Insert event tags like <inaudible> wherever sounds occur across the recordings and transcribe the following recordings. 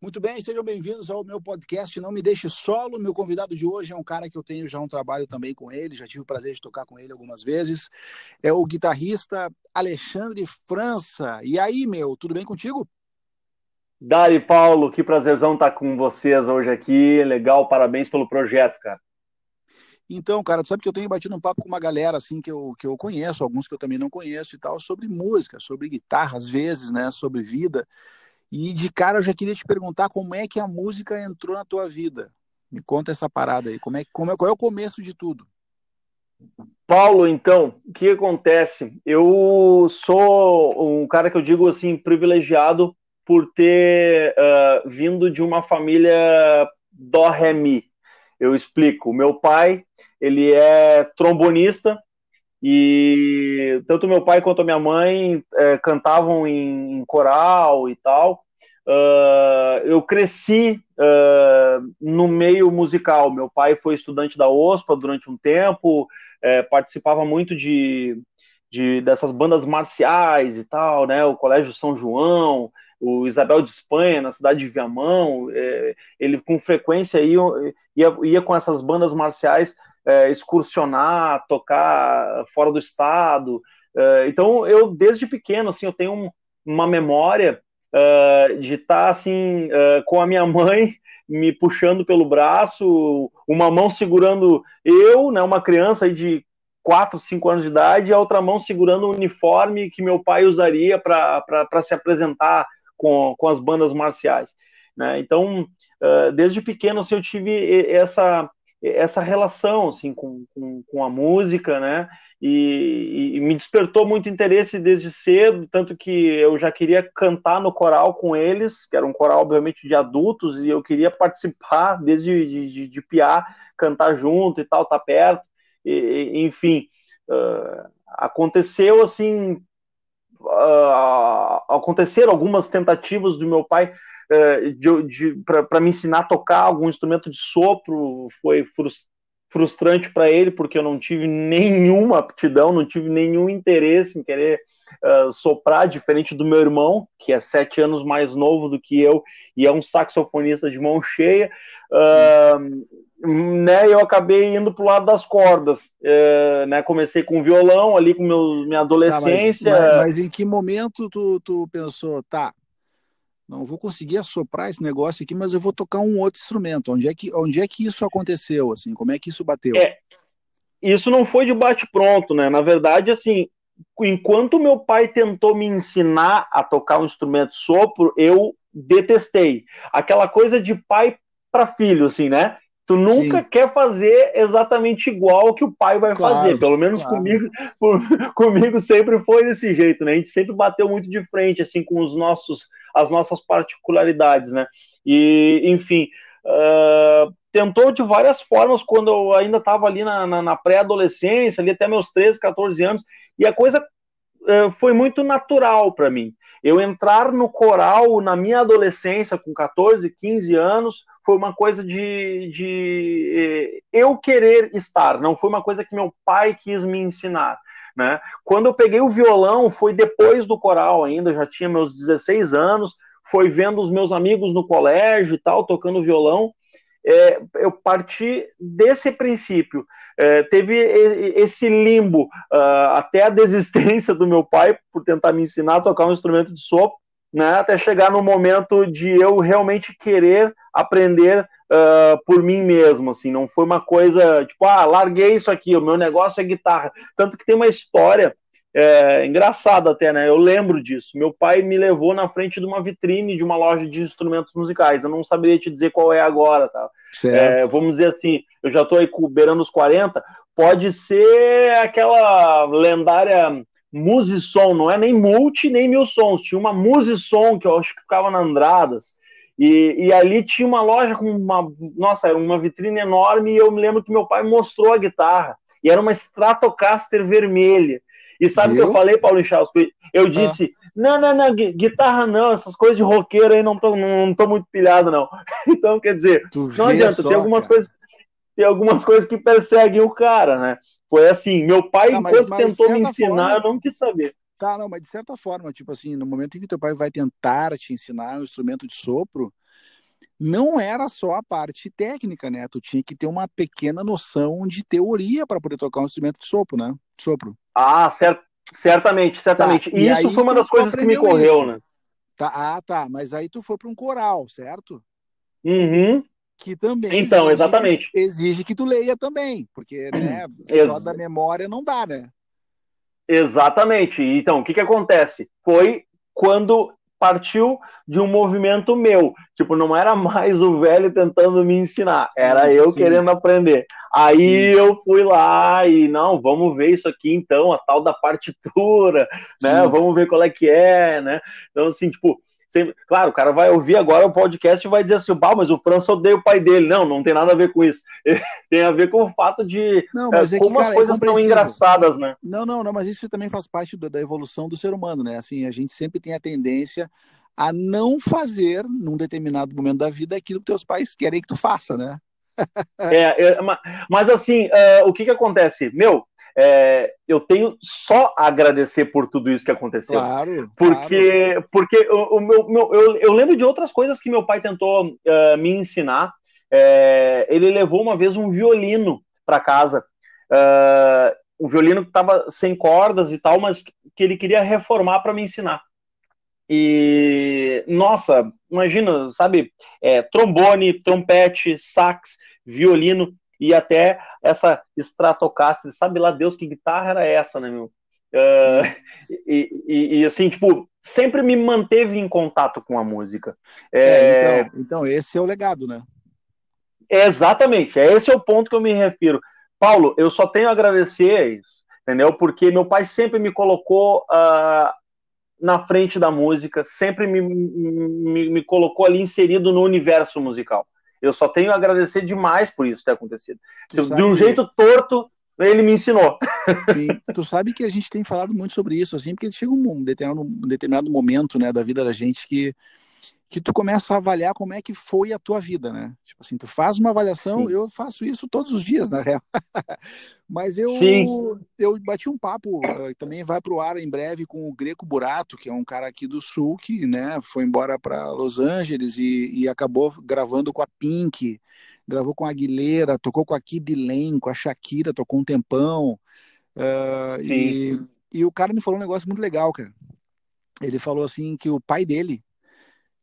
Muito bem, sejam bem-vindos ao meu podcast Não Me Deixe Solo. Meu convidado de hoje é um cara que eu tenho já um trabalho também com ele, já tive o prazer de tocar com ele algumas vezes. É o guitarrista Alexandre França. E aí, meu, tudo bem contigo? Dari Paulo, que prazerzão estar com vocês hoje aqui. Legal, parabéns pelo projeto, cara. Então, cara, tu sabe que eu tenho batido um papo com uma galera assim que eu, que eu conheço, alguns que eu também não conheço e tal, sobre música, sobre guitarra às vezes, né, sobre vida. E de cara eu já queria te perguntar como é que a música entrou na tua vida. Me conta essa parada aí. Como é, como é, qual é o começo de tudo? Paulo, então, o que acontece? Eu sou um cara que eu digo assim, privilegiado por ter uh, vindo de uma família dó ré mi. Eu explico. Meu pai, ele é trombonista, e tanto meu pai quanto a minha mãe é, cantavam em, em, coral e tal. Uh, eu cresci uh, no meio musical. Meu pai foi estudante da OSPA durante um tempo, é, participava muito de, de, dessas bandas marciais e tal, né? O Colégio São João, o Isabel de Espanha, na cidade de Viamão. É, ele com frequência ia, ia, ia com essas bandas marciais é, excursionar, tocar fora do estado. Então, eu, desde pequeno, assim, eu tenho um, uma memória é, de estar, tá, assim, é, com a minha mãe me puxando pelo braço, uma mão segurando eu, né, uma criança de 4, 5 anos de idade, e a outra mão segurando o uniforme que meu pai usaria para se apresentar com, com as bandas marciais. Né? Então, uh, desde pequeno, assim, eu tive essa, essa relação assim com, com, com a música, né? E, e, me despertou muito interesse desde cedo, tanto que eu já queria cantar no coral com eles, que era um coral obviamente de adultos, e eu queria participar desde de, de, de piar, cantar junto e tal, tá perto, e, enfim, uh, aconteceu assim, uh, aconteceram algumas tentativas do meu pai eh, para me ensinar a tocar algum instrumento de sopro foi frustrante para ele, porque eu não tive nenhuma aptidão, não tive nenhum interesse em querer uh, soprar, diferente do meu irmão, que é sete anos mais novo do que eu e é um saxofonista de mão cheia. Uh, né, eu acabei indo para o lado das cordas. Uh, né, comecei com violão ali com meu, minha adolescência. Tá, mas, mas, mas, em que momento tu, tu pensou, tá, não vou conseguir assoprar esse negócio aqui, mas eu vou tocar um outro instrumento. Onde é que, onde é que isso aconteceu? Assim, como é que isso bateu? É, isso não foi de bate pronto, né? Na verdade, assim, enquanto meu pai tentou me ensinar a tocar um instrumento sopro, eu detestei. Aquela coisa de pai para filho, assim, né? Tu nunca Sim. quer fazer exatamente igual que o pai vai claro, fazer. Pelo menos claro. comigo, por, <laughs> comigo sempre foi desse jeito, né? A gente sempre bateu muito de frente, assim, com os nossos, as nossas particularidades, né? E, enfim, uh, tentou de várias formas quando eu ainda estava ali na, na, na pré-adolescência, ali até meus 13, 14 anos, e a coisa uh, foi muito natural para mim. Eu entrar no coral na minha adolescência, com 14, 15 anos, foi uma coisa de, de eh, eu querer estar, não foi uma coisa que meu pai quis me ensinar. Né? Quando eu peguei o violão, foi depois do coral ainda, já tinha meus 16 anos, foi vendo os meus amigos no colégio e tal, tocando violão. É, eu parti desse princípio. É, teve esse limbo uh, até a desistência do meu pai por tentar me ensinar a tocar um instrumento de sopro, né, até chegar no momento de eu realmente querer aprender uh, por mim mesmo, assim, não foi uma coisa tipo, ah, larguei isso aqui, o meu negócio é guitarra, tanto que tem uma história é, engraçada até, né, eu lembro disso, meu pai me levou na frente de uma vitrine de uma loja de instrumentos musicais, eu não saberia te dizer qual é agora, tá, é, vamos dizer assim, eu já estou aí beirando os 40, pode ser aquela lendária Musissom, não é nem multi nem mil sons, tinha uma Musissom que eu acho que ficava na Andradas, e, e, ali tinha uma loja com uma, nossa, era uma vitrine enorme, e eu me lembro que meu pai mostrou a guitarra, e era uma Stratocaster vermelha, e sabe o que eu falei, Paulo Chaus? Eu disse, ah. não, não, não, guitarra não, essas coisas de roqueiro aí não tô, não, não tô muito pilhado, não. <laughs> Então, quer dizer, tu não adianta, só, tem algumas cara. coisas tem algumas coisas que perseguem o cara, né? Foi assim, meu pai, tá, enquanto mas, mas tentou me ensinar, forma... eu não quis saber. Tá, não, mas de certa forma, tipo assim, no momento em que teu pai vai tentar te ensinar um instrumento de sopro, não era só a parte técnica, né? Tu tinha que ter uma pequena noção de teoria para poder tocar um instrumento de sopro, né? Sopro. Ah, certo. Certamente, certamente. Tá. E, e isso foi uma das coisas que me correu, isso. né? Tá, ah, tá. Mas aí tu foi para um coral, certo? Uhum. Que também. Então, exige, exatamente. Exige que tu leia também, porque né, <clears throat> só da memória não dá, né? Exatamente. Então, o que, que acontece? Foi quando partiu de um movimento meu. Tipo, não era mais o velho tentando me ensinar, sim, era eu sim. querendo aprender. Aí sim. eu fui lá e, não, vamos ver isso aqui então, a tal da partitura, né? Vamos ver qual é que é, né? Então, assim, tipo, Sempre, claro, o cara vai ouvir agora o podcast e vai dizer assim, bah, mas o França odeia o pai dele. Não, não tem nada a ver com isso. <laughs> tem a ver com o fato de não, é, é como que, cara, as é coisas estão engraçadas, né? Não, não, não, mas isso também faz parte da, da evolução do ser humano, né? Assim, a gente sempre tem a tendência a não fazer, num determinado momento da vida, aquilo que teus pais querem que tu faça, né? é, é, mas assim, uh, o que que acontece? Meu, é, eu tenho só a agradecer por tudo isso que aconteceu. Claro. Porque, claro. porque o, o meu, meu eu, eu, lembro de outras coisas que meu pai tentou uh, me ensinar. É, ele levou uma vez um violino para casa. Uh, um violino que estava sem cordas e tal, mas que ele queria reformar para me ensinar. E, nossa, imagina, sabe, é, trombone, trompete, sax, violino e até essa Stratocaster, sabe lá Deus que guitarra era essa, né, meu? Uh, e, e, e, assim, tipo, sempre me manteve em contato com a música. É, é, então, então, esse é o legado, né? Exatamente, é esse é o ponto que eu me refiro. Paulo, eu só tenho a agradecer isso, entendeu? Porque meu pai sempre me colocou uh, na frente da música, sempre me, me, me colocou ali inserido no universo musical. Eu só tenho a agradecer demais por isso ter acontecido. de um jeito torto, ele me ensinou. Sim. Tu sabe que a gente tem falado muito sobre isso, assim, porque chega um determinado, um determinado momento, né, da vida da gente que que tu começa a avaliar como é que foi a tua vida, né? Tipo assim, tu faz uma avaliação, Sim. eu faço isso todos os dias, na real. <laughs> Mas eu Sim. eu bati um papo, uh, também vai para o ar em breve com o Greco Burato, que é um cara aqui do Sul que, né, foi embora para Los Angeles e, e, acabou gravando com a Pink, gravou com a Aguilera, tocou com a Kid Lane, com a Shakira, tocou um tempão. Uh, e, e o cara me falou um negócio muito legal, cara. Ele falou assim que o pai dele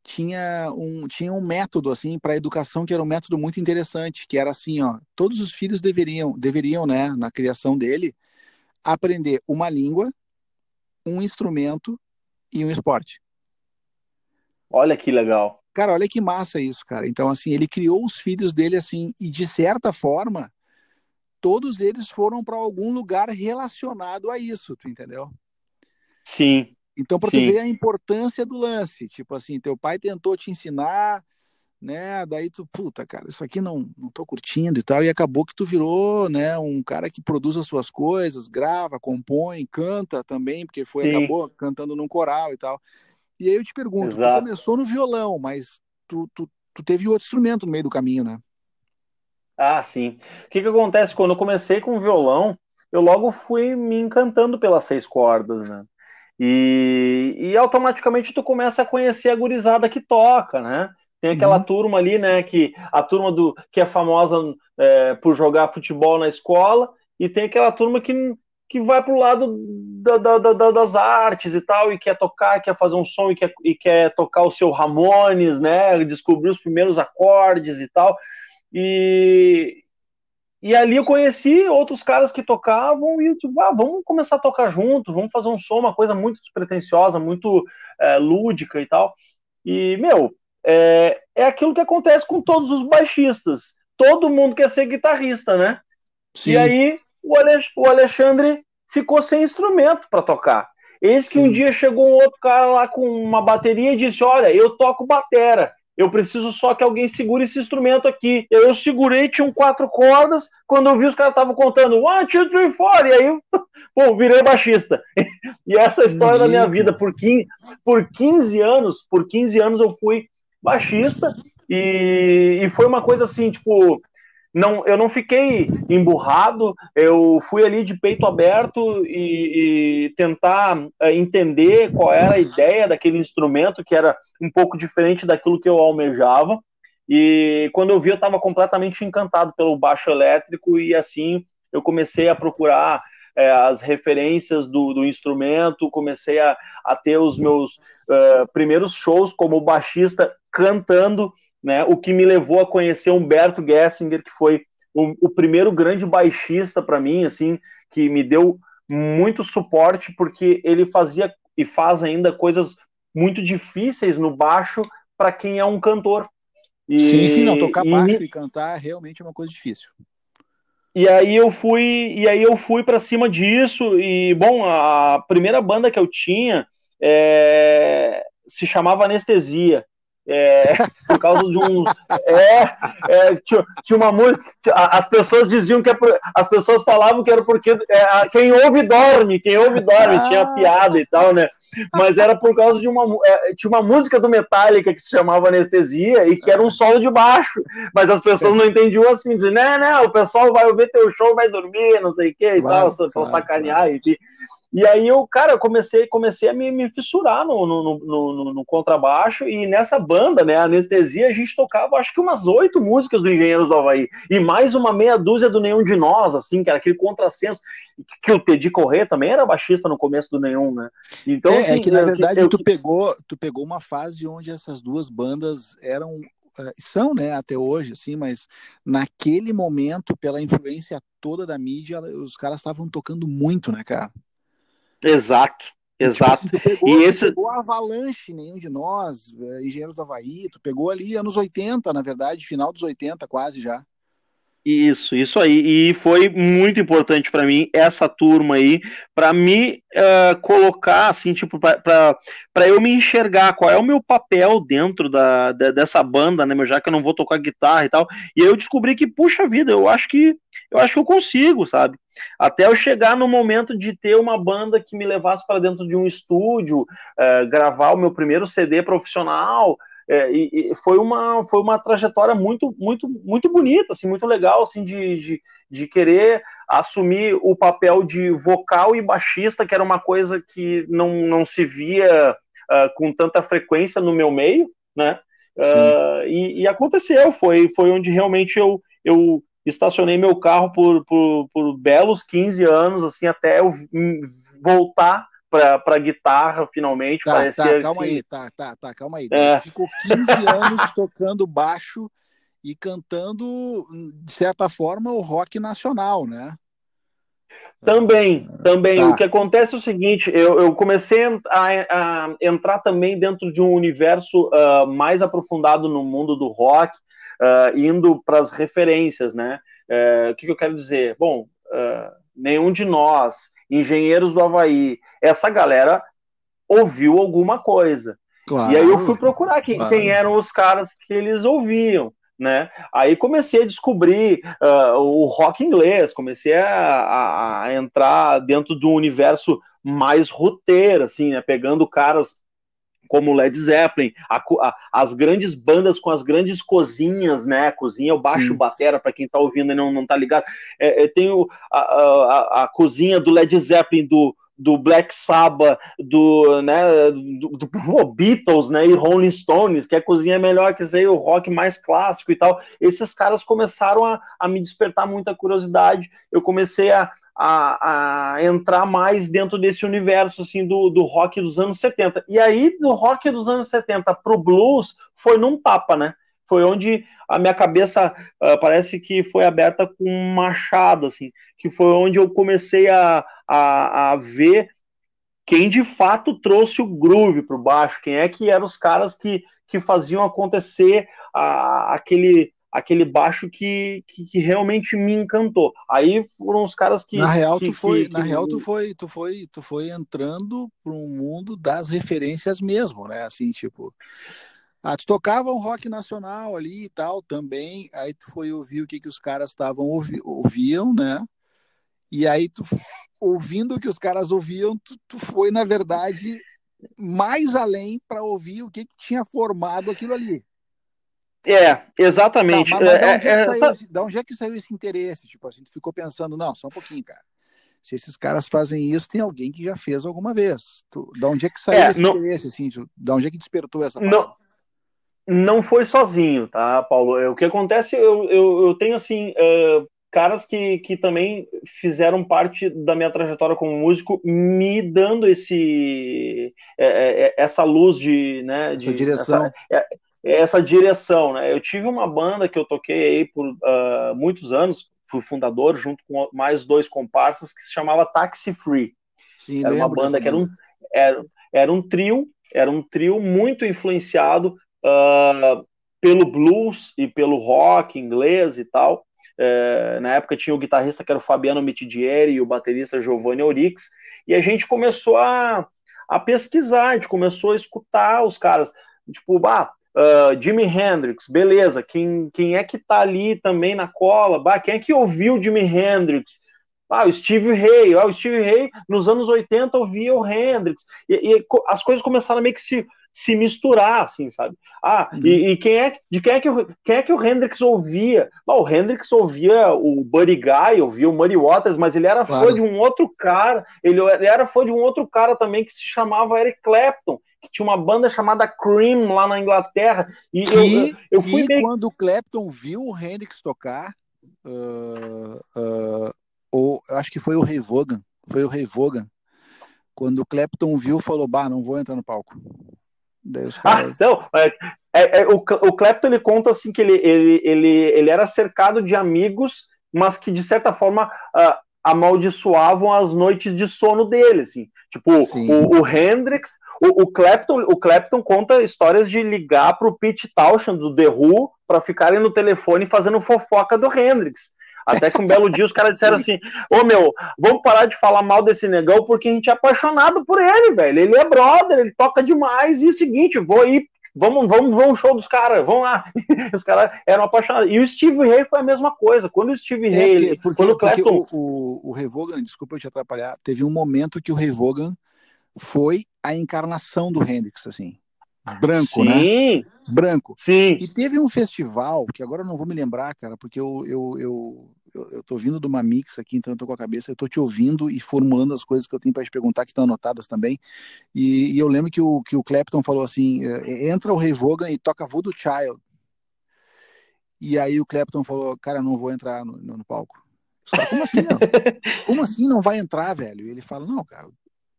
tinha um, tinha um método assim para a educação que era um método muito interessante, que era assim, ó, todos os filhos deveriam, deveriam, né, na criação dele, aprender uma língua, um instrumento e um esporte. Olha que legal. Cara, olha que massa isso, cara. Então, assim, ele criou os filhos dele assim, e de certa forma, todos eles foram para algum lugar relacionado a isso, tu entendeu? Sim. Então, para tu ver a importância do lance, tipo assim, teu pai tentou te ensinar, né? Daí tu, puta, cara, isso aqui não, não tô curtindo e tal, e acabou que tu virou, né, um cara que produz as suas coisas, grava, compõe, canta também, porque foi, Sim. acabou cantando num coral e tal. E aí eu te pergunto, Exato. tu começou no violão, mas tu, tu, tu teve outro instrumento no meio do caminho, né? Ah, sim. O que que acontece? Quando eu comecei com o violão, eu logo fui me encantando pelas seis cordas, né? E, e automaticamente tu começa a conhecer a gurizada que toca, né? Tem aquela uhum. turma ali, né? Que a turma do que é famosa é, por jogar futebol na escola, e tem aquela turma que, que vai pro lado da, da, da, das artes e tal, e quer tocar, quer fazer um som e quer, e quer tocar o seu Ramones, né? Descobrir os primeiros acordes e tal. E, e ali eu conheci outros caras que tocavam e tipo, ah, vamos começar a tocar junto, vamos fazer um som, uma coisa muito despretensiosa, muito é, lúdica e tal. E, meu, é, é aquilo que acontece com todos os baixistas. Todo mundo quer ser guitarrista, né? Sim. E aí o Alexandre ficou sem instrumento para tocar. Eis que Sim. um dia chegou um outro cara lá com uma bateria e disse: Olha, eu toco batera. Eu preciso só que alguém segure esse instrumento aqui. Eu segurei, tinham quatro cordas. Quando eu vi, os caras estavam contando one, two, three, four. E aí, <laughs> pô, virei baixista. <laughs> e essa é a história da minha vida. Por 15, por 15 anos, por 15 anos eu fui baixista. E, e foi uma coisa assim, tipo, não, eu não fiquei emburrado, eu fui ali de peito aberto e, e tentar uh, entender qual era a ideia daquele instrumento, que era um pouco diferente daquilo que eu almejava. E quando eu vi, eu estava completamente encantado pelo baixo elétrico e assim eu comecei a procurar é, as referências do, do, instrumento, comecei a, a ter os meus uh, primeiros shows como baixista cantando, né, o que me levou a conhecer Humberto Gessinger, que foi o, o primeiro grande baixista para mim, assim, que me deu muito suporte, porque ele fazia e faz ainda coisas muito difíceis no baixo para quem é um cantor. E, sim, sim, não, tocar e, baixo e cantar realmente é uma coisa difícil. E aí eu fui, e aí eu fui para cima disso e bom, a primeira banda que eu tinha é, se chamava Anestesia. É, por causa de um. É, é tinha, tinha, uma música. As pessoas diziam que é por, as pessoas falavam que era porque é, quem ouve dorme, quem ouve dorme, ah. tinha piada e tal, né? Mas era por causa de uma. É, tinha uma música do Metallica que se chamava Anestesia e que era um solo de baixo. Mas as pessoas não entendiam assim, diziam, né, né, o pessoal vai ouvir teu show, vai dormir, não sei o que e claro, tal, claro, sacanear, claro. enfim. E aí eu, cara, eu comecei, comecei a me, me fissurar no, no, no, no, contrabaixo, e nessa banda, né, Anestesia, a gente tocava acho que umas oito músicas do Engenheiros do Havaí, e mais uma meia dúzia do Nenhum de Nós, assim, que era aquele contrassenso, que o Teddy Corrêa também era baixista no começo do Nenhum, né? Então, é, é assim, é que na verdade eu, tu, pegou, tu pegou uma fase onde essas duas bandas eram eh, são, né, até hoje, assim, mas naquele momento, pela influência toda da mídia, os caras estavam tocando muito, né, cara? Exato, exato. Tipo pegou, e esse... pegou a Avalanche, nenhum de nós, é, Engenheiros do Havaí, tu pegou ali anos 80, na verdade, final dos 80 quase já. Isso, isso aí. E foi muito importante para mim essa turma aí, para me uh, colocar assim, tipo, para eu me enxergar qual é o meu papel dentro da, dessa banda, né, já que eu não vou tocar guitarra e tal. E aí eu descobri que, puxa vida, eu acho que eu acho que eu consigo, sabe? Até eu chegar no momento de ter uma banda que me levasse para dentro de um estúdio, uh, gravar o meu primeiro CD profissional. É, e, e, foi uma foi uma trajetória muito muito muito bonita assim muito legal assim de, de, de, querer assumir o papel de vocal e baixista que era uma coisa que não, não se via uh, com tanta frequência no meu meio né? Uh, e, e, aconteceu foi foi onde realmente eu eu estacionei meu carro por, por, por belos 15 anos assim até eu voltar para guitarra, finalmente. Tá, parecia tá, calma assim... aí, tá, tá, tá, calma aí. É. Ficou 15 <laughs> anos tocando baixo e cantando, de certa forma, o rock nacional, né? Também, também. Tá. O que acontece é o seguinte: eu, eu comecei a, a, entrar também dentro de um universo uh, mais aprofundado no mundo do rock, uh, indo para as referências, né? Uh, o que, que, eu quero dizer? Bom, nenhum de nós, engenheiros do Havaí, essa galera ouviu alguma coisa. Claro, e aí eu fui procurar quem, claro. quem eram os caras que eles ouviam. Né? Aí comecei a descobrir uh, o rock inglês, comecei a, a, entrar dentro do universo mais roteiro, assim, né? pegando caras como Led Zeppelin, a, a, as grandes bandas com as grandes cozinhas, né? Cozinha, o baixo Sim. batera, para quem tá ouvindo e não, não tá ligado. É, é, tem o, a, a, a, cozinha do Led Zeppelin, do, do Black Sabbath, do, né, do, do, do, Beatles, né, e Rolling Stones, que a cozinha é melhor que aí, o rock mais clássico e tal. Esses caras começaram a, a me despertar muita curiosidade. Eu comecei a, a, a, entrar mais dentro desse universo assim do, do rock dos anos 70. E aí, do rock dos anos 70 pro blues, foi num tapa, né? Foi onde a minha cabeça uh, parece que foi aberta com um machado, assim, que foi onde eu comecei a, a, a ver quem de fato trouxe o groove para baixo, quem é que eram os caras que, que faziam acontecer aquele aquele baixo que, que, que, realmente me encantou. Aí foram os caras que na real que, tu foi, que, na real tu foi, tu foi, tu foi entrando para um mundo das referências mesmo, né? Assim, tipo, ah, tu tocava um rock nacional ali e tal também, aí tu foi ouvir o que que os caras estavam ouvi, ouviam, né? E aí tu ouvindo o que os caras ouviam, tu, tu foi na verdade mais além para ouvir o que, que tinha formado aquilo ali. É, exatamente. Tá, mas, mas é, é, essa... da onde é que saiu esse interesse? Tipo assim, tu ficou pensando, não, só um pouquinho, cara. Se esses caras fazem isso, tem alguém que já fez alguma vez. Tu, da onde é que saiu é, esse não... interesse, assim? Tu, da onde é que despertou essa não... não foi sozinho, tá, Paulo? É, o que acontece, eu, eu, eu tenho assim. Uh, caras que, que também fizeram parte da minha trajetória como músico, me dando esse é essa luz de, né, essa de, direção. Essa, essa, direção, né? Eu tive uma banda que eu toquei aí por uh, muitos anos, fui fundador junto com mais dois comparsas que se chamava Taxi Free. Sim, era uma banda que era um, era, era um trio, era um trio muito influenciado uh, pelo blues e pelo rock inglês e tal. É, na época tinha o guitarrista que era o Fabiano Mitidieri e o baterista Giovanni Orix, e a gente começou a, a pesquisar, a gente começou a escutar os caras, tipo, bah, uh, Jimi Hendrix, beleza, quem, quem é que tá ali também na cola? Bah, quem é que ouviu Jimi Hendrix? Ah, o Steve Ray, ah, o Steve Ray nos anos 80 ouvia o Hendrix, e, e as coisas começaram a meio que se se misturar, assim, sabe? Ah, uhum. e, e, quem é de quem é que o, quem é que o Hendrix ouvia? Ah, o Hendrix ouvia o Buddy Guy, ouvia o Muddy Waters, mas ele era claro. fã de um outro cara, ele, ele era fã de um outro cara também que se chamava Eric Clapton, tinha uma banda chamada Cream lá na Inglaterra. E que, eu, eu fui meio... quando o Clapton viu o Hendrix tocar, uh, uh, ou acho que foi o Ray Vaughan, foi o Ray Vaughan, quando o Clapton viu, falou: Bah, não vou entrar no palco. Ah, então, é, é, é, o, o Clapton ele conta assim que ele, ele, ele, ele era cercado de amigos, mas que de certa forma uh, amaldiçoavam as noites de sono dele, assim. Tipo, o, o, Hendrix, o, o, Clapton, o Clapton conta histórias de ligar pro Pete Townshend do The Who para ficarem no telefone fazendo fofoca do Hendrix. Até que um belo dia os caras disseram <laughs> assim: Ô meu, vamos parar de falar mal desse negão porque a gente é apaixonado por ele, velho. Ele é brother, ele toca demais. E é o seguinte, vou ir vamos, vamos, vamos show dos caras, vamos lá. <laughs> Os caras eram apaixonados. E o Steve Ray foi a mesma coisa. Quando o Steve é, Ray. Porque, quando o, Clapton... o, o, o Revogan, desculpa eu te atrapalhar, teve um momento que o Revogan foi a encarnação do Hendrix, assim. Branco, né? Sim. né? Branco. Sim. E teve um festival, que agora eu não vou me lembrar, cara, porque eu, eu, eu, eu, tô vindo de uma mix aqui, então eu tô com a cabeça, eu tô te ouvindo e formulando as coisas que eu tenho para te perguntar, que estão anotadas também. E, e, eu lembro que o, que o Clapton falou assim: é, entra o Ray Vaughan e toca Voodoo Child. E aí o Clapton falou: cara, não vou entrar no, no, no palco. Cara, como assim, não? Como assim não vai entrar, velho? E ele fala: não, cara,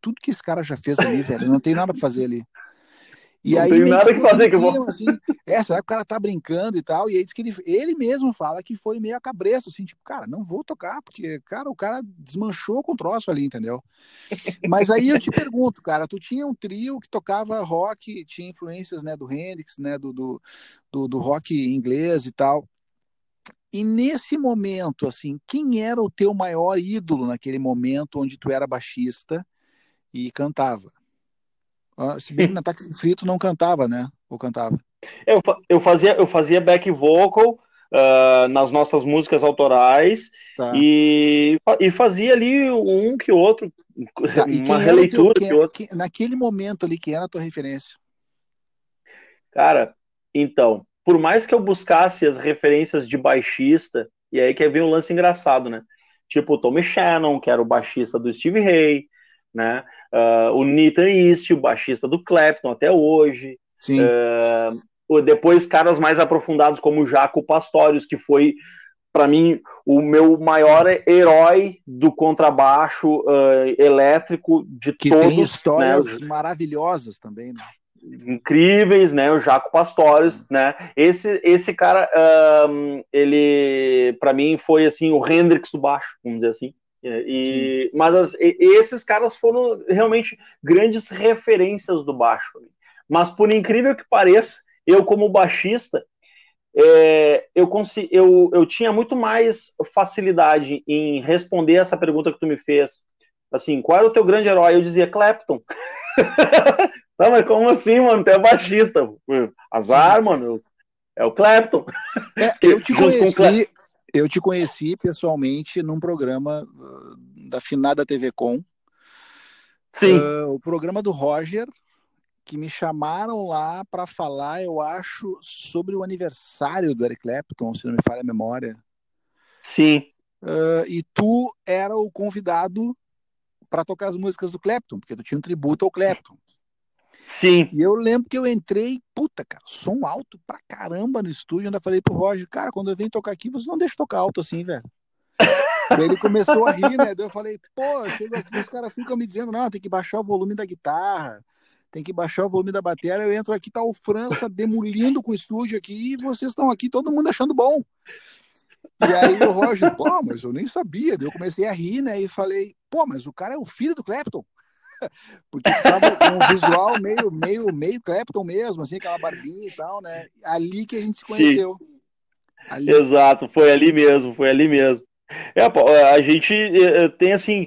tudo que esse cara já fez ali, velho, não tem nada para fazer ali. E não aí, tem nada que fazer que eu vou. Assim, é, será que o cara tá brincando e tal? E aí diz que ele, ele mesmo fala que foi meio a cabresto, assim, tipo, cara, não vou tocar, porque, cara, o cara desmanchou com o troço ali, entendeu? Mas aí eu te pergunto, cara, tu tinha um trio que tocava rock, tinha influências, né, do Hendrix, né, do, do, do, do rock inglês e tal. E nesse momento, assim, quem era o teu maior ídolo naquele momento onde tu era baixista e cantava? Ah, se bem que na Táxi Frito não cantava, né? Ou cantava? Eu, eu, fazia, eu fazia back vocal uh, nas nossas músicas autorais tá. e, e fazia ali um que outro, tá, uma releitura teu, que outro. naquele momento ali, quem era a tua referência? Cara, então, por mais que eu buscasse as referências de baixista, e aí que vem um lance engraçado, né? Tipo o Tommy Shannon, que era o baixista do Steve Ray, né? Uh, o Nathan East, o baixista do Clapton até hoje. Sim. Uh, depois caras mais aprofundados como o Jaco Pastorius, que foi para mim o meu maior herói do contrabaixo uh, elétrico de que todos. Tem histórias né? maravilhosas também, né? incríveis, né? O Jaco Pastorius, né? Esse esse cara, um, ele para mim foi assim o Hendrix do baixo, vamos dizer assim. E, mas as, e, esses caras foram realmente grandes referências do baixo. Mas por incrível que pareça, eu como baixista, é, eu, eu, eu tinha muito mais facilidade em responder essa pergunta que tu me fez. Assim, qual era o teu grande herói? Eu dizia Clapton. <laughs> Não, mas como assim, mano? Tu é baixista. Azar, mano. É o Clapton. É, eu te <laughs> conheci, eu te conheci pessoalmente num programa uh, da finada TV Com. Sim. Uh, o programa do Roger, que me chamaram lá para falar, eu acho, sobre o aniversário do Eric Clapton, se não me falha a memória. Sim. Uh, e tu era o convidado para tocar as músicas do Clapton, porque tu tinha um tributo ao Clapton. Sim. E eu lembro que eu entrei, puta, cara, som alto pra caramba no estúdio. Ainda falei pro Roger, cara, quando eu venho tocar aqui, você não deixa tocar alto assim, velho. ele começou a rir, né? Eu falei, pô, eu chego aqui, os caras ficam me dizendo, não, tem que baixar o volume da guitarra, tem que baixar o volume da bateria. Eu entro aqui, tá o França demolindo com o estúdio aqui, e vocês estão aqui, todo mundo achando bom. E aí o Roger, pô, mas eu nem sabia. Eu comecei a rir, né? E falei, pô, mas o cara é o filho do Clapton. <laughs> Porque tava com um visual meio, meio, meio Clapton mesmo, assim, aquela barbinha e tal, né? Ali que a gente se conheceu. Exato, foi ali mesmo, foi ali mesmo. É, a gente eh, eh, tem assim,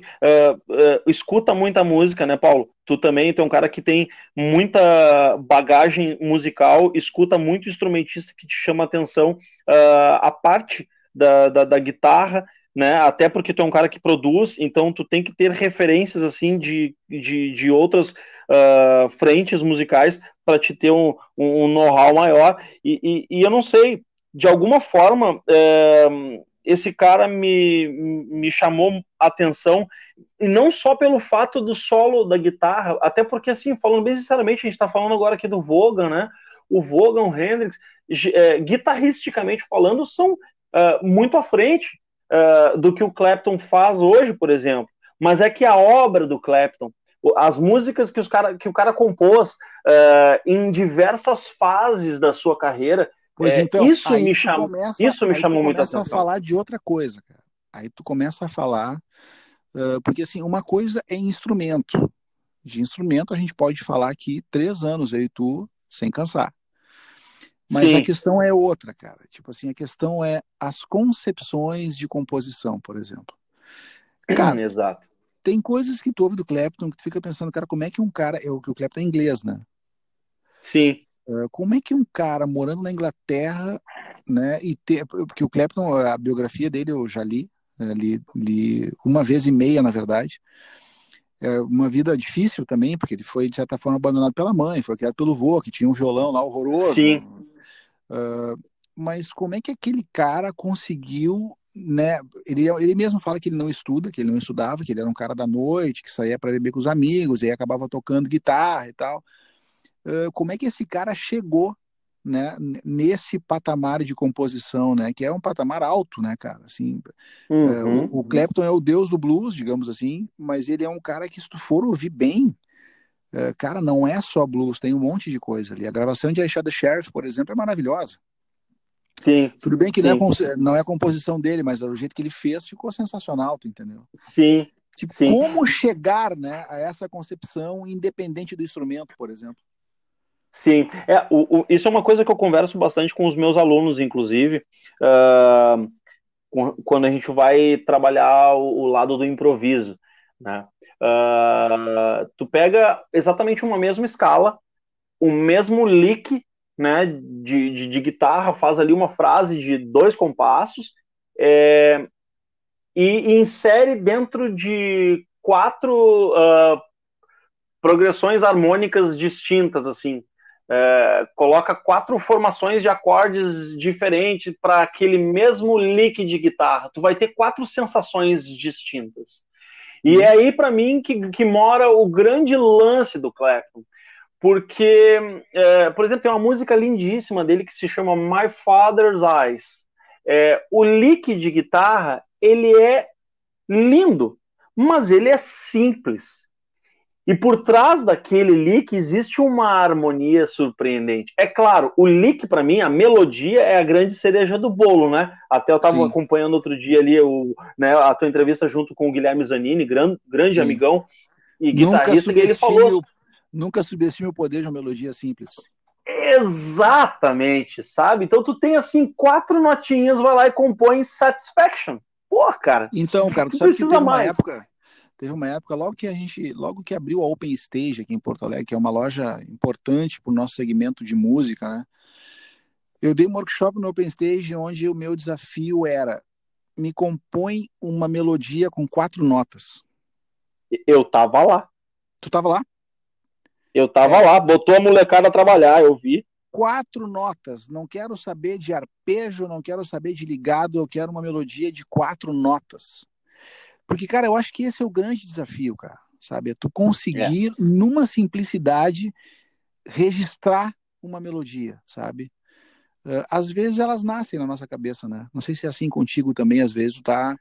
escuta muita música, né, Paulo? Tu também tem um cara que tem muita bagagem musical, escuta muito instrumentista que te chama atenção, uh, a parte da, da, da, guitarra, né? Até porque tu é um cara que produz, então tu tem que ter referências assim de, de, de outras frentes musicais para te ter um, um know-how maior. E, e, e, eu não sei, de alguma forma esse cara me, me chamou atenção, e não só pelo fato do solo da guitarra, até porque, assim, falando bem sinceramente, a gente está falando agora aqui do Vogan, né? O Vogan, o Hendrix, é, guitarristicamente falando, são uh, muito à frente uh, do que o Clapton faz hoje, por exemplo. Mas é que a obra do Clapton, as músicas que, os cara, que o cara compôs uh, em diversas fases da sua carreira, Pois é, então, isso me chamou, começa, isso me chamou muito a atenção. a falar de outra coisa, cara. Aí tu começa a falar, uh, porque assim, uma coisa é instrumento. De instrumento a gente pode falar aqui três anos aí tu sem cansar. Mas Sim. a questão é outra, cara. Tipo assim, a questão é as concepções de composição, por exemplo. Cara, Exato. tem coisas que tu ouve do Clapton que tu fica pensando, cara, como é que um cara. É o que o Clapton é inglês, né? Sim. Ah, como é que um cara morando na Inglaterra, né, e ter, porque o Clapton, a biografia dele eu já li, né, li, li uma vez e meia, na verdade, é uma vida difícil também, porque ele foi, de certa forma, abandonado pela mãe, foi criado pelo vô, que tinha um violão lá horroroso. Sim. Uh, mas como é que aquele cara conseguiu, né? Ele, ele mesmo fala que ele não estuda, que ele não estudava, que ele era um cara da noite, que saía para beber com os amigos, e aí acabava tocando guitarra e tal como é que esse cara chegou né, nesse patamar de composição, né, que é um patamar alto, né, cara, assim, uhum. o, o Clapton é o deus do blues, digamos assim, mas ele é um cara que se tu for ouvir bem, cara, não é só blues, tem um monte de coisa ali, a gravação de I Shot the Sheriff, por exemplo, é maravilhosa. Sim. Tudo bem que sim. Não, é, não é a composição dele, mas o jeito que ele fez ficou sensacional, tu entendeu? Sim. Tipo, sim. como chegar, né, a essa concepção independente do instrumento, por exemplo? Sim, é, o, o, isso é uma coisa que eu converso bastante com os meus alunos, inclusive, uh, quando a gente vai trabalhar o, o lado do improviso, né? Uh, tu pega exatamente uma mesma escala, o mesmo lick, né, de, de, de guitarra, faz ali uma frase de dois compassos, é, e, e, insere dentro de quatro uh, progressões harmônicas distintas, assim, é, coloca quatro formações de acordes diferentes para aquele mesmo lick de guitarra. Tu vai ter quatro sensações distintas. E uhum. é aí, para mim, que, que mora o grande lance do Clapton. Porque, é, por exemplo, tem uma música lindíssima dele que se chama My Father's Eyes. É, o lick de guitarra, ele é lindo, mas ele é simples. E por trás daquele lick existe uma harmonia surpreendente. É claro, o lick para mim, a melodia é a grande cereja do bolo, né? Até eu estava acompanhando outro dia ali o, né, a tua entrevista junto com o Guilherme Zanini, gran, grande Sim. amigão e guitarrista, que ele falou. Nunca subestime o poder de uma melodia simples. Exatamente, sabe? Então tu tem assim quatro notinhas, vai lá e compõe Satisfaction. Pô, cara. Então, cara, tu sabe que teve mais. uma época Teve uma época, logo que a gente, logo que abriu a Open Stage aqui em Porto Alegre, que é uma loja importante para o nosso segmento de música, né? Eu dei um workshop no Open Stage onde o meu desafio era me compõe uma melodia com quatro notas. Eu tava lá. Tu tava lá? Eu tava é. lá, botou a molecada a trabalhar, eu vi. Quatro notas. Não quero saber de arpejo, não quero saber de ligado, eu quero uma melodia de quatro notas. Porque, cara, eu acho que esse é o grande desafio, cara, sabe? É tu conseguir, é. numa simplicidade, registrar uma melodia, sabe? Uh, às vezes elas nascem na nossa cabeça, né? Não sei se é assim contigo também, às vezes tu tá,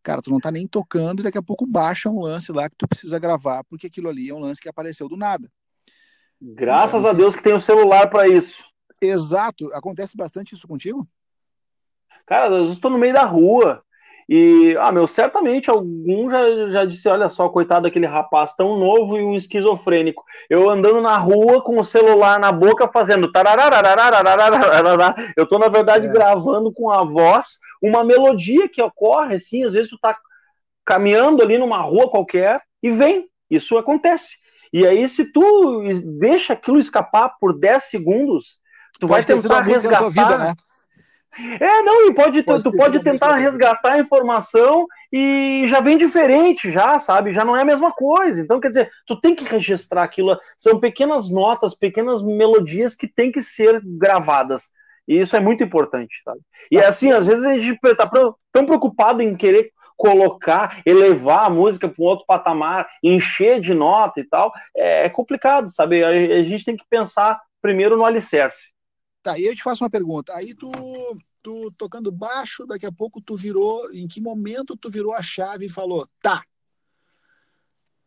cara, tu não tá nem tocando e daqui a pouco baixa um lance lá que tu precisa gravar, porque aquilo ali é um lance que apareceu do nada. Graças então, a Deus que tem o um celular para isso. Exato. Acontece bastante isso contigo? Cara, eu estou no meio da rua. E, ah, meu, certamente algum já, já disse: olha só, coitado daquele rapaz tão novo e um esquizofrênico. Eu andando na rua com o celular na boca fazendo. Eu tô, na verdade, é. gravando com a voz uma melodia que ocorre, assim. Às vezes tu tá caminhando ali numa rua qualquer e vem. Isso acontece. E aí, se tu deixa aquilo escapar por 10 segundos, tu pode vai tentar resgatar. Vida, né? É, não, e pode, pode tu, tu pode tentar resgatar a informação e já vem diferente, já, sabe? Já não é a mesma coisa. Então, quer dizer, tu tem que registrar aquilo. São pequenas notas, pequenas melodias que tem que ser gravadas. E isso é muito importante, sabe? E tá. assim, às vezes a gente tá tão preocupado em querer colocar, elevar a música para um outro patamar, encher de nota e tal, é, é complicado, sabe? A, gente tem que pensar primeiro no alicerce. Tá, e eu te faço uma pergunta. Aí tu, tu tocando baixo, daqui a pouco tu virou, em que momento tu virou a chave e falou, tá,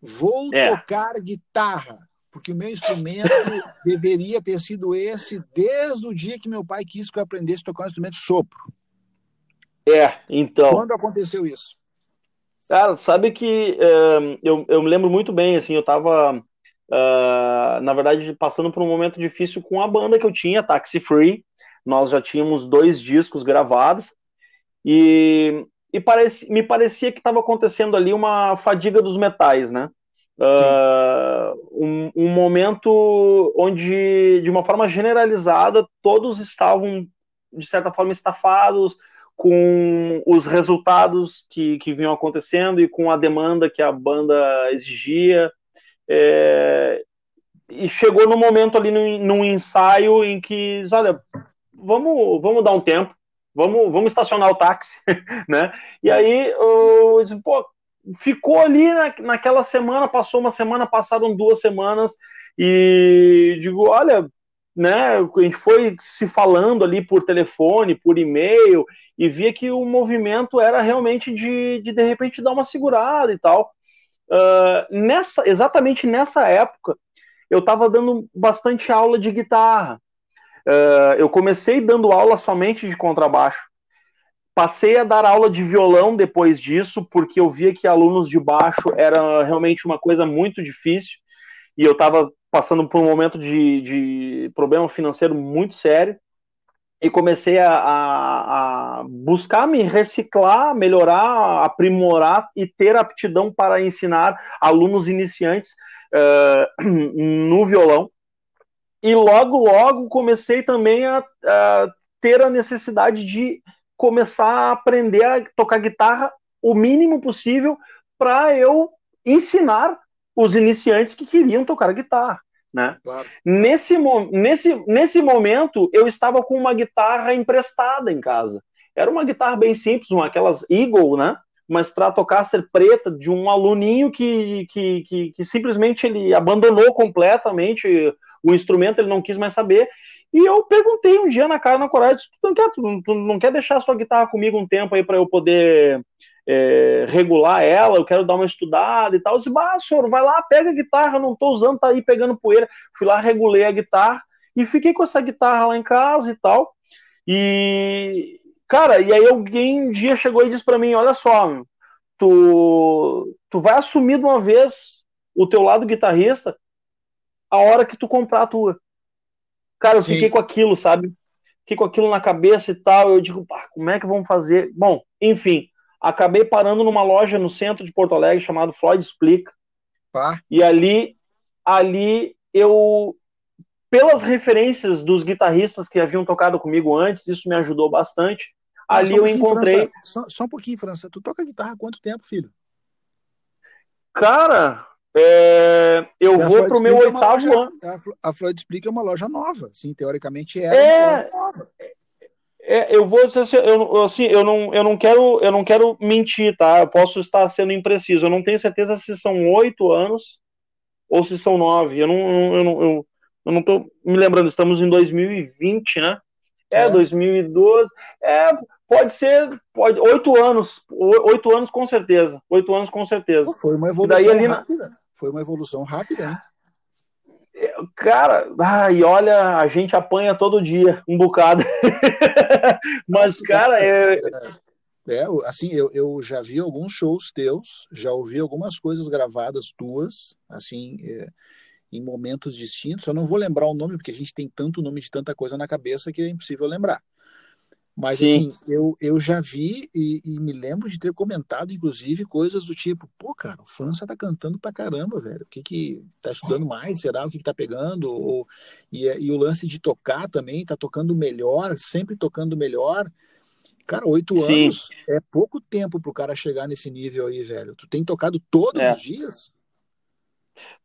vou é. tocar guitarra, porque o meu instrumento <laughs> deveria ter sido esse desde o dia que meu pai quis que eu aprendesse a tocar um instrumento sopro. É, então. Quando aconteceu isso? Cara, sabe que uh, eu, eu me lembro muito bem, assim, eu tava, uh, na verdade, passando por um momento difícil com a banda que eu tinha, Taxi Free. Nós já tínhamos dois discos gravados e, e me parecia que estava acontecendo ali uma fadiga dos metais, né? Uh, um, um, momento onde, de uma forma generalizada, todos estavam, de certa forma, estafados, com os resultados que, que vinham acontecendo e com a demanda que a banda exigia. É, e chegou no momento ali num, num, ensaio em que, olha, vamos, vamos dar um tempo, vamos, vamos estacionar o táxi, <laughs> né? E aí, eu, pô, ficou ali na, naquela semana, passou uma semana, passaram duas semanas, e digo, olha, né, a gente foi se falando ali por telefone, por e-mail, e via que o movimento era realmente de, de, de repente, dar uma segurada e tal. Uh, nessa, exatamente nessa época, eu estava dando bastante aula de guitarra. Uh, eu comecei dando aula somente de contrabaixo. Passei a dar aula de violão depois disso, porque eu via que alunos de baixo era realmente uma coisa muito difícil. E eu estava passando por um momento de, de problema financeiro muito sério e comecei a, a, a, buscar me reciclar, melhorar, aprimorar e ter aptidão para ensinar alunos iniciantes uh, <clears throat> no violão. E logo, logo comecei também a, a, ter a necessidade de começar a aprender a tocar guitarra o mínimo possível para eu ensinar os iniciantes que queriam tocar guitarra. Né? Claro. Nesse, nesse, nesse momento, eu estava com uma guitarra emprestada em casa. Era uma guitarra bem simples, uma aquelas Eagle, né? Uma Stratocaster preta de um aluninho que, que, que, que simplesmente ele abandonou completamente o instrumento, ele não quis mais saber. E eu perguntei um dia na cara, na coragem, tu não quer, tu, tu não quer deixar a sua guitarra comigo um tempo aí para eu poder é, regular ela, eu quero dar uma estudada e tal. Eu disse, bah, senhor, vai lá, pega a guitarra, não tô usando, tá aí pegando poeira. Fui lá, regulei a guitarra e fiquei com essa guitarra lá em casa e tal. E, cara, e aí alguém um dia chegou e disse para mim, olha só, tu, tu vai assumir de uma vez o teu lado guitarrista a hora que tu comprar a tua. Cara, eu Sim. fiquei com aquilo, sabe? Fiquei com aquilo na cabeça e tal. Eu digo, pá, como é que vamos fazer? Bom, enfim, acabei parando numa loja no centro de Porto Alegre chamado Floyd Explica. Pá. E ali, ali eu, pelas referências dos guitarristas que haviam tocado comigo antes, isso me ajudou bastante. Ah, ali um eu encontrei. Só, só, um pouquinho, França. Tu toca guitarra há quanto tempo, filho? Cara, é, eu vou pro meu é oitavo loja, ano. A Floyd Explica é uma loja nova, sim, teoricamente era é, uma loja nova. É, eu vou dizer assim, eu, assim, eu não, eu não quero, eu não quero mentir, tá? Eu posso estar sendo impreciso. Eu não tenho certeza se são oito anos ou se são nove. Eu não, eu não, eu, eu não tô me lembrando, estamos em 2020, né? É, é. 2012. É, pode ser, pode, oito anos, oito anos com certeza, oito anos com certeza. foi uma evolução daí, rápida, foi uma evolução rápida, hein? É, cara, ai, olha, a gente apanha todo dia, um bocado. <laughs> Mas, cara, é... é... assim, eu, eu já vi alguns shows teus, já ouvi algumas coisas gravadas tuas, assim, é, em momentos distintos. Eu não vou lembrar o nome, porque a gente tem tanto nome de tanta coisa na cabeça que é impossível lembrar. Mas Sim. assim, eu, eu já vi e, e, me lembro de ter comentado, inclusive, coisas do tipo, pô, cara, o França tá cantando pra caramba, velho. O que que tá estudando mais? Será? O que que tá pegando? Ou, e, e o lance de tocar também, tá tocando melhor, sempre tocando melhor. Cara, oito anos é pouco tempo pro cara chegar nesse nível aí, velho. Tu tem tocado todos é. os dias?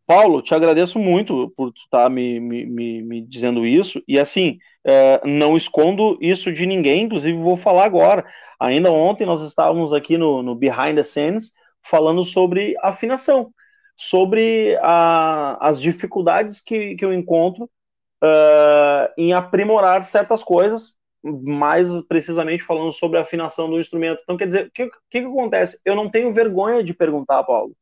Paulo, te agradeço muito por estar tá me, me, me, dizendo isso. E assim, é, não escondo isso de ninguém, inclusive vou falar agora. Ainda ontem nós estávamos aqui no, no Behind the Scenes falando sobre afinação, sobre a, as dificuldades que, que eu encontro uh, em aprimorar certas coisas, mais precisamente falando sobre a afinação do instrumento. Então, quer dizer, o que, que, que acontece? Eu não tenho vergonha de perguntar, Paulo,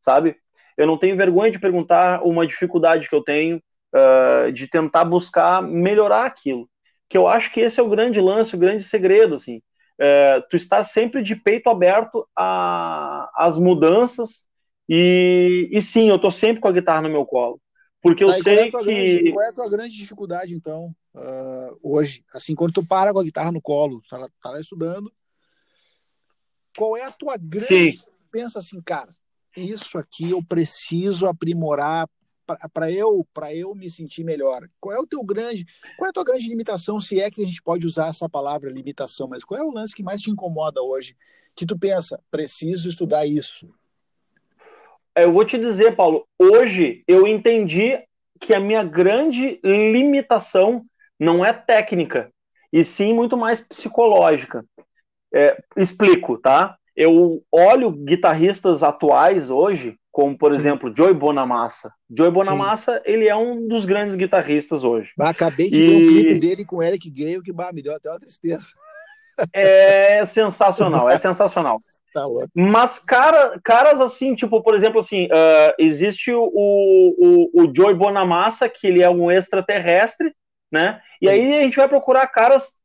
sabe? Eu não tenho vergonha de perguntar uma dificuldade que eu tenho, uh, de tentar buscar melhorar aquilo. Que eu acho que esse é o grande lance, o grande segredo, assim. Uh, tu estar sempre de peito aberto às mudanças e, e sim, eu tô sempre com a guitarra no meu colo. Porque eu tá, sei qual é que. Grande, qual é a tua grande dificuldade, então, uh, hoje? Assim, quando tu para com a guitarra no colo, tá lá, tá lá estudando, qual é a tua grande. Sim. Pensa assim, cara, isso aqui eu preciso aprimorar para eu para eu me sentir melhor. Qual é o teu grande, qual é a tua grande limitação, se é que a gente pode usar essa palavra limitação, mas qual é o lance que mais te incomoda hoje? Que tu pensa, preciso estudar isso. Eu vou te dizer, Paulo, hoje eu entendi que a minha grande limitação não é técnica, e sim muito mais psicológica. É, explico, tá? Eu olho guitarristas atuais hoje, como por Sim. exemplo Joey Bonamassa. Joey Bonamassa, Sim. ele é um dos grandes guitarristas hoje. acabei de e... ver um clipe dele com Eric Gale que bah, me deu até uma tristeza. É sensacional, é sensacional. <laughs> Tá Mas cara, caras assim, tipo, por exemplo, assim, uh, existe o, o, o Joey Bonamassa, que ele é um extraterrestre, né? E Sim. aí a gente vai procurar caras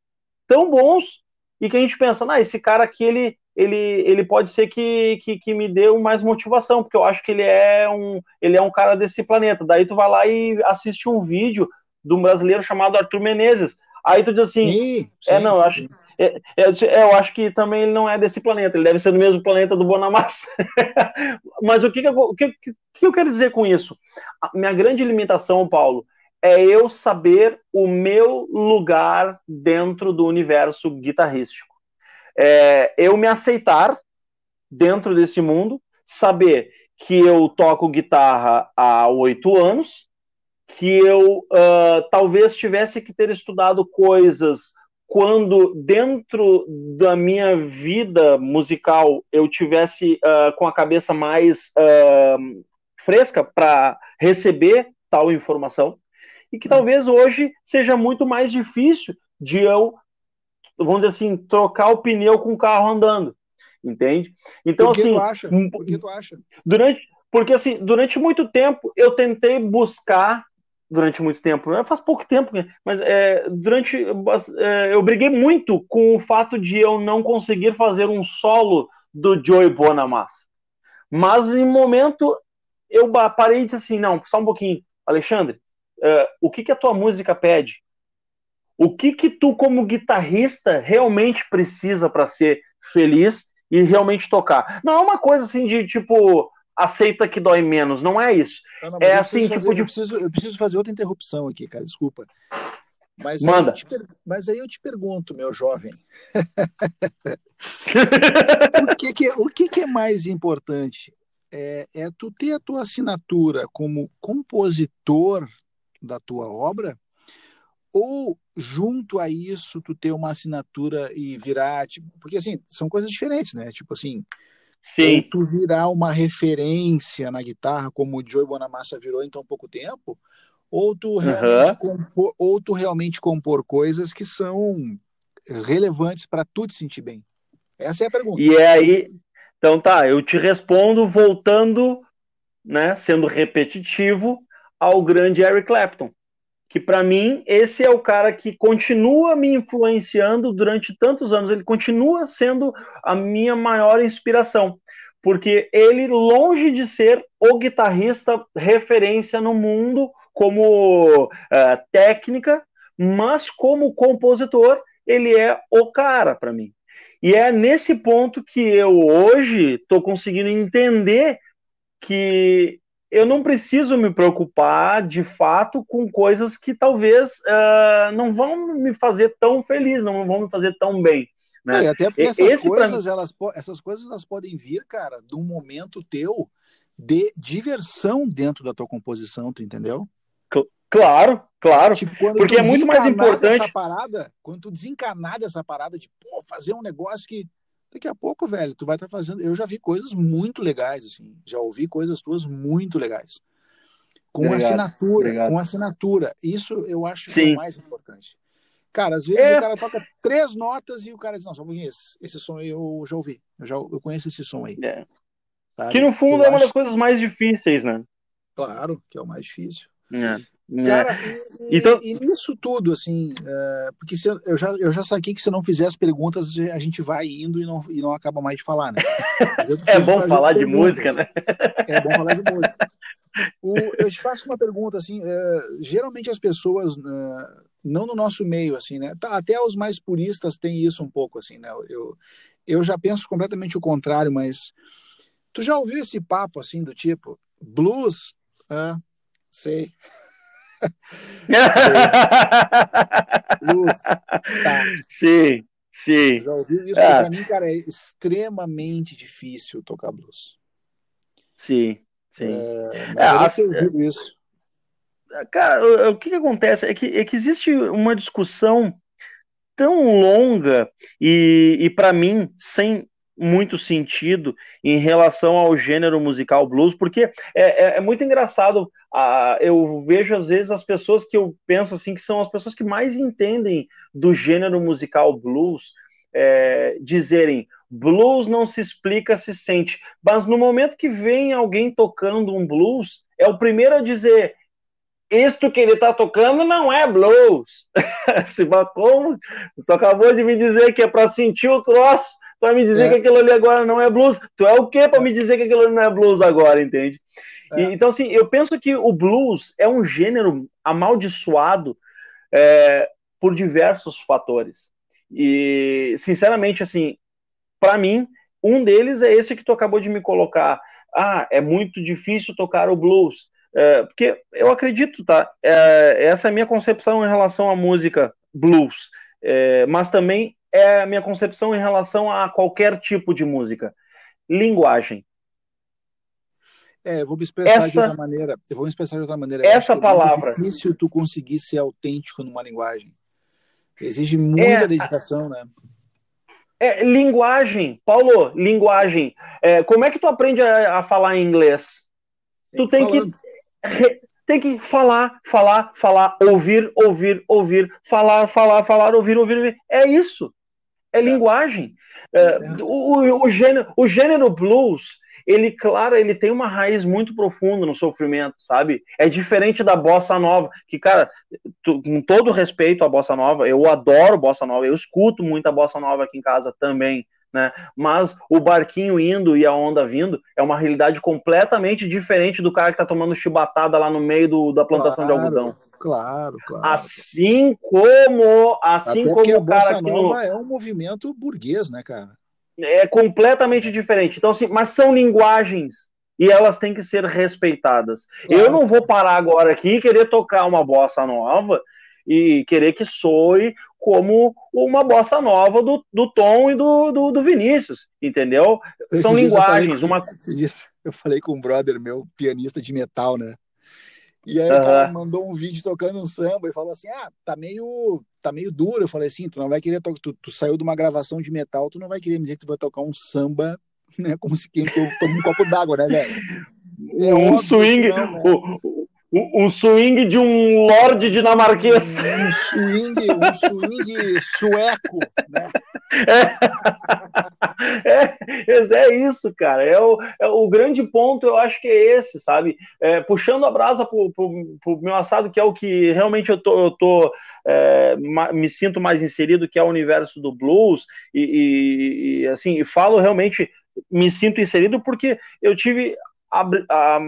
tão bons e que a gente pensa, ah, esse cara aqui, ele, ele, ele pode ser que, que, que, me dê mais motivação, porque eu acho que ele é um ele é um cara desse planeta. Daí tu vai lá e assiste um vídeo de um brasileiro chamado Arthur Menezes. Aí tu diz assim, sim, sim, é não, eu acho, é, é, é, eu acho que também ele não é desse planeta, ele deve ser do mesmo planeta do Bonamassa. <laughs> Mas o que, que, eu, o que, que eu quero dizer com isso? A minha grande limitação, Paulo, é eu saber o meu lugar dentro do universo guitarrístico é, eu me aceitar dentro desse mundo, saber que eu toco guitarra há oito anos, que eu uh, talvez tivesse que ter estudado coisas quando dentro da minha vida musical eu tivesse uh, com a cabeça mais uh, fresca para receber tal informação e que talvez hoje seja muito mais difícil de eu vamos dizer assim, trocar o pneu com o carro andando. Entende? Então, Por que assim. Tu acha? Por que tu acha? Durante, porque, assim, durante muito tempo eu tentei buscar. Durante muito tempo, né? faz pouco tempo, né? mas é, durante. É, eu briguei muito com o fato de eu não conseguir fazer um solo do Joey Bonamassa. Mas em momento eu parei e disse assim: não, só um pouquinho, Alexandre, uh, o que, que a tua música pede? O que que tu como guitarrista realmente precisa para ser feliz e realmente tocar? Não é uma coisa assim de tipo aceita que dói menos, não é isso. Não, não, é assim fazer, tipo de... eu, preciso, eu preciso fazer outra interrupção aqui, cara, desculpa. Mas Manda. Aí per... Mas aí eu te pergunto, meu jovem. <laughs> o que, que, o que, que é mais importante? É, é tu ter a tua assinatura como compositor da tua obra ou junto a isso tu ter uma assinatura e virar tipo, porque assim são coisas diferentes né tipo assim Sim. tu virar uma referência na guitarra como o Joey Bonamassa virou em tão pouco tempo ou tu realmente, uhum. compor, ou tu realmente compor coisas que são relevantes para tu te sentir bem? Essa é a pergunta. E é aí, então tá, eu te respondo voltando, né, sendo repetitivo ao grande Eric Clapton, que para mim esse é o cara que continua me influenciando durante tantos anos, ele continua sendo a minha maior inspiração, porque ele longe de ser o guitarrista referência no mundo como uh, técnica, mas como compositor ele é o cara para mim. E é nesse ponto que eu hoje estou conseguindo entender que eu não preciso me preocupar de fato com coisas que talvez uh, não vão me fazer tão feliz, não vão me fazer tão bem. Né? É, até porque essas Esse coisas, elas, essas coisas elas podem vir, cara, de um momento teu de diversão dentro da tua composição, tu entendeu? Claro, claro. Tipo, porque é muito mais importante. Parada, quando tu desencanar dessa parada, tipo, pô, fazer um negócio que daqui a pouco, velho, tu vai estar tá fazendo. Eu já vi coisas muito legais, assim. Já ouvi coisas tuas muito legais. Com obrigado, assinatura, obrigado. com assinatura. Isso eu acho Sim. que é o mais importante. Cara, às vezes é. o cara toca três notas e o cara diz, não, só um esse, esse som eu já ouvi. Eu já eu conheço esse som aí. É. Que no fundo eu é uma acho... das coisas mais difíceis, né? Claro, que é o mais difícil. É. Né? Cara, e, então... e nisso tudo, assim, é, porque se eu, eu, já, eu já saquei que se não fizer as perguntas, a gente vai indo e não, e não acaba mais de falar, né? <laughs> é bom falar de música, né? <laughs> É bom falar de música. O, eu te faço uma pergunta, assim, é, geralmente as pessoas, é, não no nosso meio, assim, né? Tá, até os mais puristas têm isso um pouco, assim, né? Eu, eu já penso completamente o contrário, mas tu já ouviu esse papo, assim, do tipo, blues, ah, sei Luz. Tá. Sim, sim. Já ouviu isso? Ah. Para mim, cara, é extremamente difícil tocar blues. Sim, sim. É, é, a, ouvido isso. Cara, o que, que acontece é que, é que existe uma discussão tão longa e, e para mim, sem muito sentido em relação ao gênero musical blues, porque é, é, é muito engraçado. Uh, eu vejo às vezes as pessoas que eu penso assim que são as pessoas que mais entendem do gênero musical blues é, dizerem blues não se explica, se sente. Mas no momento que vem alguém tocando um blues, é o primeiro a dizer isto que ele está tocando não é blues. <laughs> se como? Você acabou de me dizer que é para sentir o troço. Vai me dizer é. que aquilo ali agora não é blues. Tu é o quê para me dizer que aquilo ali não é blues agora, entende? É. E, então, assim, eu penso que o blues é um gênero amaldiçoado é, por diversos fatores. E, sinceramente, assim, para mim, um deles é esse que tu acabou de me colocar. Ah, é muito difícil tocar o blues. É, porque eu acredito, tá? É, essa é a minha concepção em relação à música blues. É, mas também é a minha concepção em relação a qualquer tipo de música. Linguagem. É, eu vou me expressar essa, de outra maneira. Eu vou me expressar de outra maneira. Essa palavra. É difícil tu conseguir ser autêntico numa linguagem. Exige muita é, dedicação, né? É, linguagem, Paulo, linguagem. É, como é que tu aprende a, a falar inglês? tu tem falando. que tem que falar, falar, falar, ouvir, ouvir, ouvir, falar, falar, falar, ouvir, ouvir. ouvir. É isso é linguagem. É, o, o, gênero, o gênero blues, ele, claro, ele tem uma raiz muito profunda no sofrimento, sabe? É diferente da bossa nova, que, cara, tu, com todo respeito à bossa nova, eu adoro bossa nova, eu escuto muita bossa nova aqui em casa também, né? Mas o barquinho indo e a onda vindo é uma realidade completamente diferente do cara que tá tomando chibatada lá no meio do, da plantação claro. de algodão. Claro, claro. Assim como, assim Até como o cara que no... é um movimento burguês, né, cara? É completamente diferente. Então, assim, mas são linguagens e elas têm que ser respeitadas. Claro. Eu não vou parar agora aqui e querer tocar uma bossa nova e querer que soe como uma bossa nova do, do Tom e do, do, do Vinícius, entendeu? São linguagens. Eu falei, uma... eu falei com um brother meu, pianista de metal, né? E aí uhum. o cara mandou um vídeo tocando um samba e falou assim: Ah, tá meio, tá meio duro. Eu falei assim: Tu não vai querer tocar, tu, tu, saiu de uma gravação de metal, tu não vai querer me dizer que tu vai tocar um samba, né? Como se quem toma um copo d'água, né, velho? É um swing, não, né? o, o, o, swing de um lord dinamarquês. Um swing, um swing sueco, né? É, é, é, isso, cara. É o, é o grande ponto, eu acho que é esse, sabe? É, puxando a brasa pro, pro, pro, meu assado, que é o que realmente eu tô, eu tô é, me sinto mais inserido, que é o universo do blues, e, e, e assim, e falo realmente, me sinto inserido porque eu tive a, a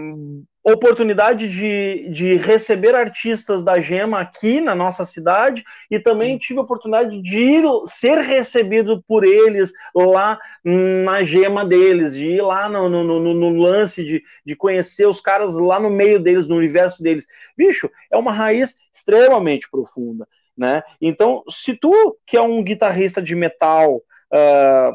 oportunidade de, de receber artistas da Gema aqui na nossa cidade e também tive a oportunidade de ir, ser recebido por eles lá na Gema deles, de ir lá no, no, no, no, lance, de, de conhecer os caras lá no meio deles, no universo deles. Bicho, é uma raiz extremamente profunda, né? Então, se tu, que é um guitarrista de metal, uh,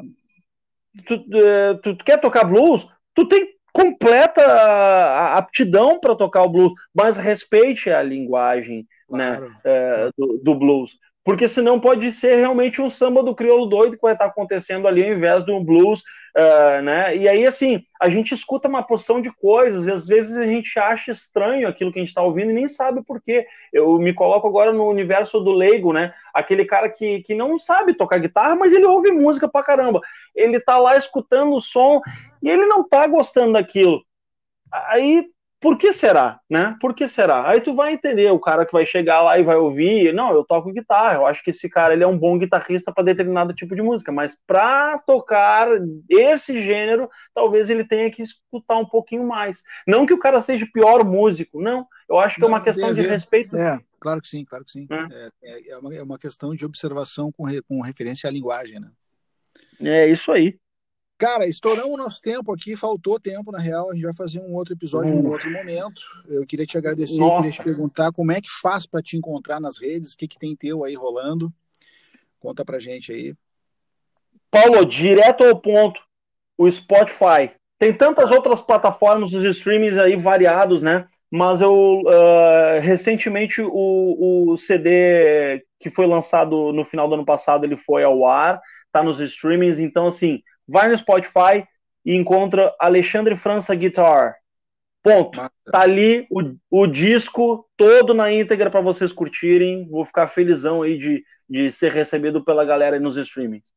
tu, uh, tu quer tocar blues, tu tem completa a aptidão para tocar o blues, mas respeite a linguagem né, claro. né, é, do, do, blues. Porque senão pode ser realmente um samba do crioulo doido que vai estar acontecendo ali ao invés de um blues Uh, né? E aí, assim, a gente escuta uma porção de coisas, e às vezes a gente acha estranho aquilo que a gente está ouvindo e nem sabe por quê. Eu me coloco agora no universo do leigo, né? Aquele cara que, que não sabe tocar guitarra, mas ele ouve música pra caramba. Ele tá lá escutando o som e ele não tá gostando daquilo. Aí por que será, né? Por que será? Aí tu vai entender o cara que vai chegar lá e vai ouvir, não, eu toco guitarra, eu acho que esse cara ele é um bom guitarrista para determinado tipo de música, mas para tocar esse gênero, talvez ele tenha que escutar um pouquinho mais. Não que o cara seja pior músico, não. Eu acho que não, é uma questão de respeito. É, claro que sim, claro que sim. É, é, é, uma, é uma questão de observação com, re, com referência à linguagem, né? É isso aí. Cara, estouramos o nosso tempo aqui, faltou tempo, na real. A gente vai fazer um outro episódio em um outro momento. Eu queria te agradecer, Nossa. queria te perguntar como é que faz para te encontrar nas redes, o que, que tem teu aí rolando. Conta pra gente aí. Paulo, direto ao ponto, o Spotify. Tem tantas outras plataformas, os streamings aí variados, né? Mas eu uh, recentemente o, o CD que foi lançado no final do ano passado, ele foi ao ar, tá nos streamings, então assim vai no Spotify e encontra Alexandre França Guitar. Ponto. Mata. Tá ali o, o disco todo na íntegra para vocês curtirem. Vou ficar felizão aí de, de ser recebido pela galera nos streamings.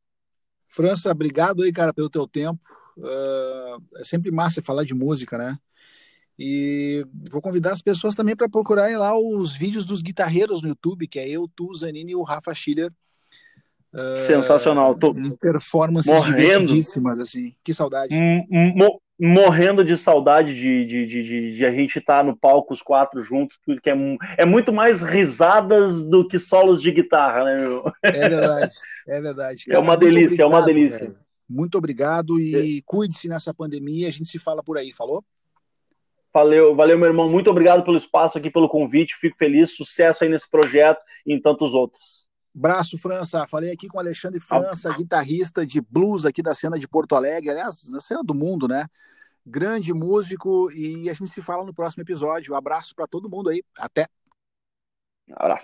França, obrigado aí, cara, pelo teu tempo. Uh, é sempre massa falar de música, né? E vou convidar as pessoas também para procurarem lá os vídeos dos guitarreiros no YouTube, que é eu, tu, Zanini e o Rafa Schiller. Sensacional. Tô em performances morrendo. assim. Que saudade. Mo morrendo de saudade de, de, de, de, a gente estar tá no palco os quatro juntos, porque é, é muito mais risadas do que solos de guitarra, né, meu? É verdade, é verdade. Cara, é uma delícia, obrigado, é uma delícia. Velho. Muito obrigado e é. cuide-se nessa pandemia. A gente se fala por aí, falou? Valeu, valeu, meu irmão. Muito obrigado pelo espaço aqui, pelo convite. Fico feliz. Sucesso aí nesse projeto e em tantos outros. Braço França, falei aqui com Alexandre França, guitarrista de blues aqui da cena de Porto Alegre, aliás, na cena do mundo, né? Grande músico e a gente se fala no próximo episódio. Um abraço para todo mundo aí. Até. Um abraço.